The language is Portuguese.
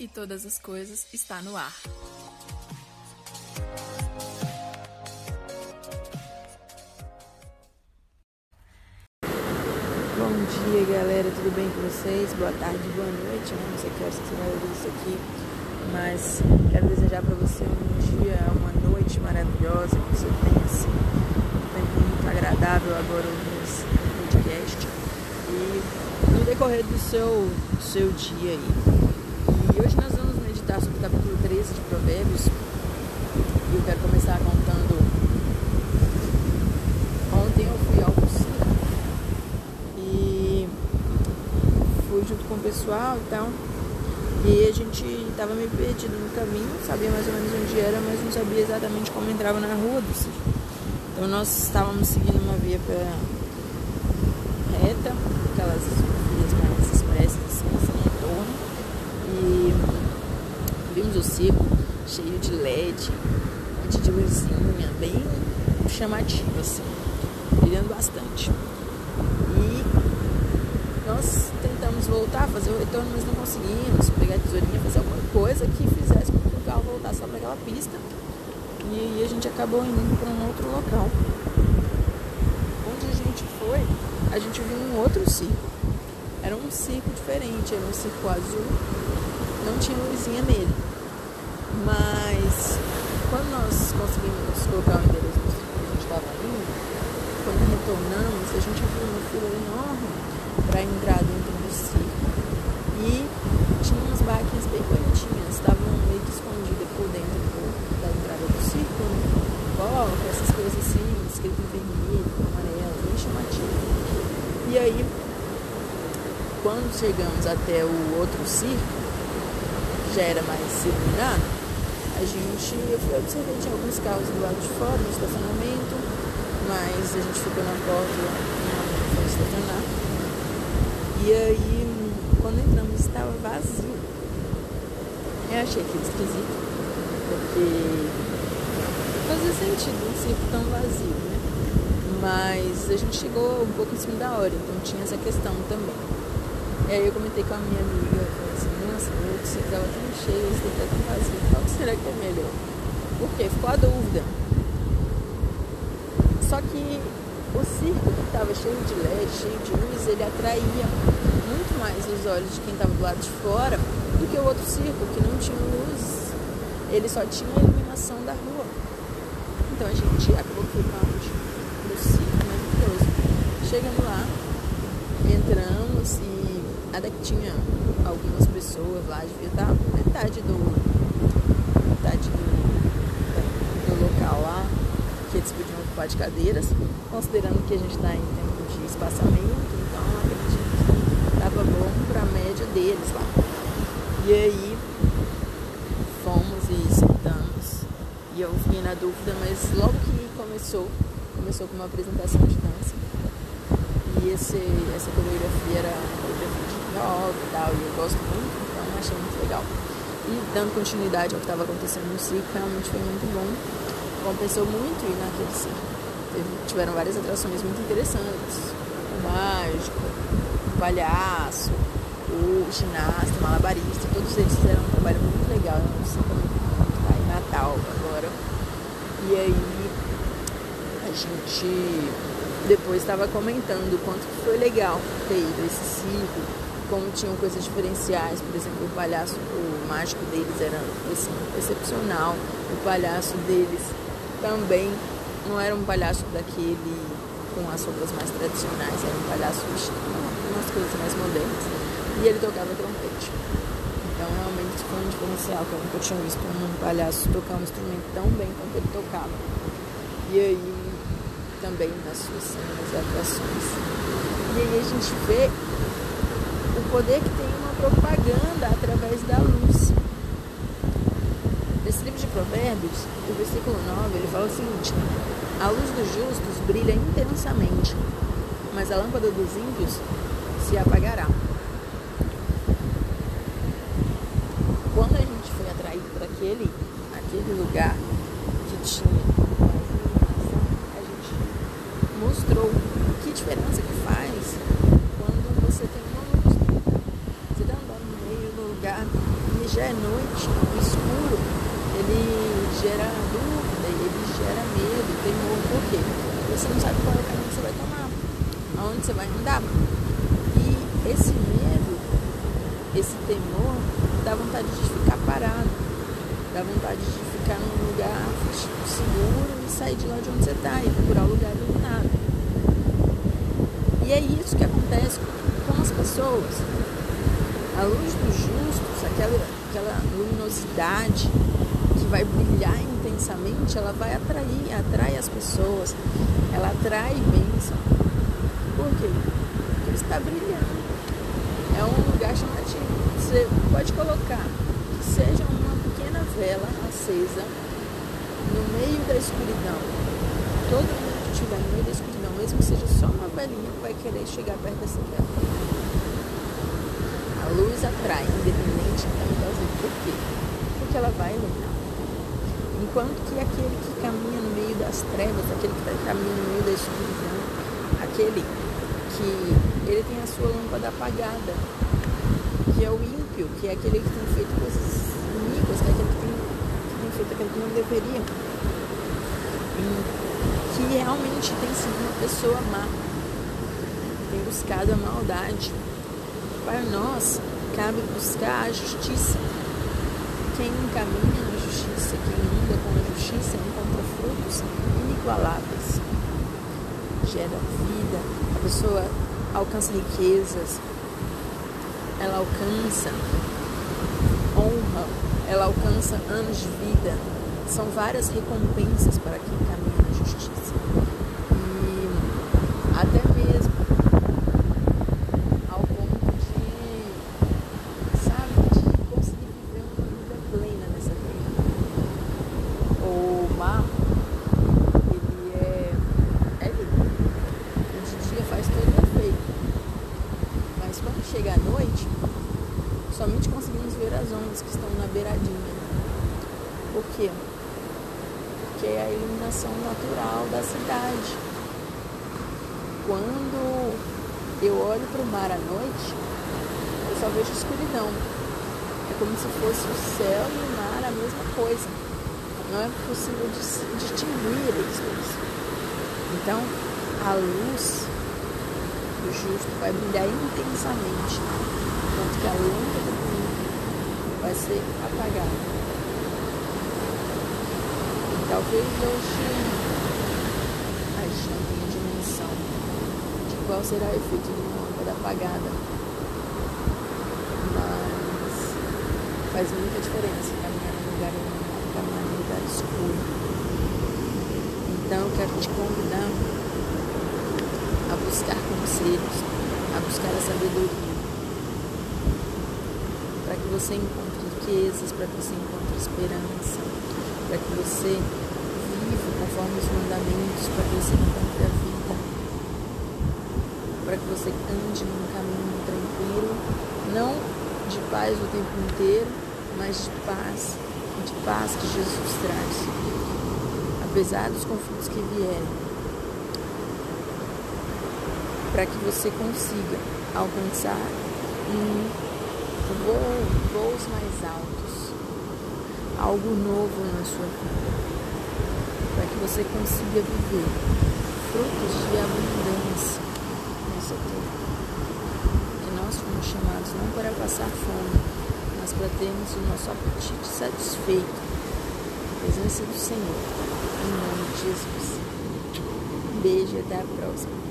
e todas as coisas está no ar. Bom dia, galera, tudo bem com vocês? Boa tarde, boa noite, né? não sei que horas você vai isso aqui, mas quero desejar para você um dia, uma noite maravilhosa, que você tenha assim, um tempo muito agradável agora ouvindo esse podcast e no decorrer do seu, do seu dia aí. E hoje nós vamos meditar sobre o capítulo 13 de Provérbios. E eu quero começar contando. Ontem eu fui ao circo e fui junto com o pessoal e tal. E a gente estava meio perdido no caminho, sabia mais ou menos onde era, mas não sabia exatamente como entrava na rua do circo. Então nós estávamos seguindo uma via para reta, aquelas vias mais expressas assim, e vimos o circo cheio de LED, um monte de luzinha, bem chamativo assim, brilhando bastante. E nós tentamos voltar, fazer o retorno, mas não conseguimos pegar a tesourinha, fazer alguma coisa que fizesse com que o carro voltasse para aquela pista. E aí a gente acabou indo para um outro local. Onde a gente foi, a gente viu um outro circo. Era um circo diferente, era um circo azul não tinha luzinha nele. Mas quando nós conseguimos colocar o endereço do que a gente estava indo, quando retornamos, a gente viu uma fila enorme para entrar dentro do circo. E tinha umas barraquinhas bem bonitinhas, estavam meio que escondidas por dentro da entrada do circo, né? Coca, essas coisas assim, escrito em vermelho, amarelo, bem chamativo. E aí, quando chegamos até o outro circo, já era mais iluminado, a gente, eu fui observar, tinha alguns carros do lado de fora, no estacionamento, mas a gente ficou na porta não foi estacionar. E aí, quando entramos, estava vazio. Eu achei aquilo esquisito, porque fazia sentido um circo tão vazio, né? Mas a gente chegou um pouco em cima da hora, então tinha essa questão também. E aí eu comentei com a minha amiga, nossa, meu circo estava tão cheio, esse daqui tá tão vazio, qual será que é melhor? Por quê? Ficou a dúvida. Só que o circo que estava cheio de LED, cheio de luz, ele atraía muito mais os olhos de quem estava do lado de fora do que o outro circo, que não tinha luz. Ele só tinha a iluminação da rua. Então a gente acabou filmando no circo maravilhoso. Chegando lá, entramos e até que tinha algumas pessoas lá, devia estar metade do. metade do, do local lá, que eles podiam ocupar de cadeiras, considerando que a gente está em tempo de espaçamento, então acredito que estava bom para a média deles lá. E aí fomos e sentamos. E eu fiquei na dúvida, mas logo que começou, começou com uma apresentação de dança. E esse, essa coreografia era coreografia de rock e tal, e eu gosto muito, então achei muito legal. E dando continuidade ao que estava acontecendo no circo, realmente foi muito bom. Compensou muito ir naquele circo. Tiveram várias atrações muito interessantes. O mágico, o palhaço, o ginasta, o malabarista, todos eles fizeram um trabalho muito legal. No circo tá em Natal agora. E aí a gente depois estava comentando o quanto foi legal ter ido esse circo, como tinham coisas diferenciais, por exemplo, o palhaço, o mágico deles era assim, excepcional, o palhaço deles também não era um palhaço daquele com as roupas mais tradicionais, era um palhaço vestido umas coisas mais modernas. E ele tocava trompete. Então realmente foi um diferencial, que eu nunca tinha visto um palhaço tocar um instrumento tão bem quanto ele tocava. E aí também nas suas cenas e atuações. E aí a gente vê o poder que tem uma propaganda através da luz. Nesse livro de Provérbios, o versículo 9, ele fala o seguinte: A luz dos justos brilha intensamente, mas a lâmpada dos ímpios se apagará. Quando a gente foi atraído para aquele, aquele lugar que tinha mostrou que diferença que faz quando você tem uma luz. Você está andando no meio do lugar e já é noite, escuro, ele gera dúvida, ele gera medo, temor, por quê? Você não sabe qual é o caminho que você vai tomar, aonde você vai andar. E esse medo, esse temor, dá vontade de ficar parado, dá vontade de ficar num lugar seguro e sair de lá de onde você está e procurar um lugar iluminado. E é isso que acontece com as pessoas. A luz dos justos, aquela, aquela luminosidade que vai brilhar intensamente, ela vai atrair, atrai as pessoas, ela atrai bênção. Por quê? Porque está brilhando. É um lugar chamativo. Você pode colocar que seja uma vela acesa no meio da escuridão. Todo mundo que estiver no meio da escuridão, mesmo que seja só uma velinha, vai querer chegar perto dessa vela luz atrai, independente das luzes. Por quê? Porque ela vai iluminar. Enquanto que aquele que caminha no meio das trevas, aquele que caminha no meio da escuridão, aquele que ele tem a sua lâmpada apagada, que é o ímpio, que é aquele que tem feito coisas iniquas, que aquele que tem, tem feito que não deveria, e que realmente tem sido uma pessoa má, tem buscado a maldade para nós cabe buscar a justiça. Quem caminha na justiça, quem anda com a justiça, encontra frutos inigualáveis. Gera vida, a pessoa alcança riquezas, ela alcança honra, ela alcança anos de vida. São várias recompensas para quem caminha natural da cidade. Quando eu olho para o mar à noite, eu só vejo escuridão. É como se fosse o céu e o mar a mesma coisa. Não é possível distinguir eles dois. Então, a luz do justo vai brilhar intensamente, enquanto que a lâmpada do vai ser apagada. Talvez hoje a não tenha dimensão de qual será o efeito de uma lâmpada apagada. Mas faz muita diferença caminhar num lugar iluminado, caminhar num lugar escuro. Então eu quero te convidar a buscar conselhos, a buscar a sabedoria. Para que você encontre riquezas, para que você encontre esperança, para que você viva conforme os mandamentos, para que você encontre a vida, para que você ande num caminho tranquilo, não de paz o tempo inteiro, mas de paz, de paz que Jesus traz, apesar dos conflitos que vierem, para que você consiga alcançar um voo, voos mais altos algo novo na sua vida, para que você consiga viver frutos de abundância nessa terra. Que nós fomos chamados não para passar fome, mas para termos o nosso apetite satisfeito na presença do Senhor. Em nome de Jesus. Um beijo e até a próxima.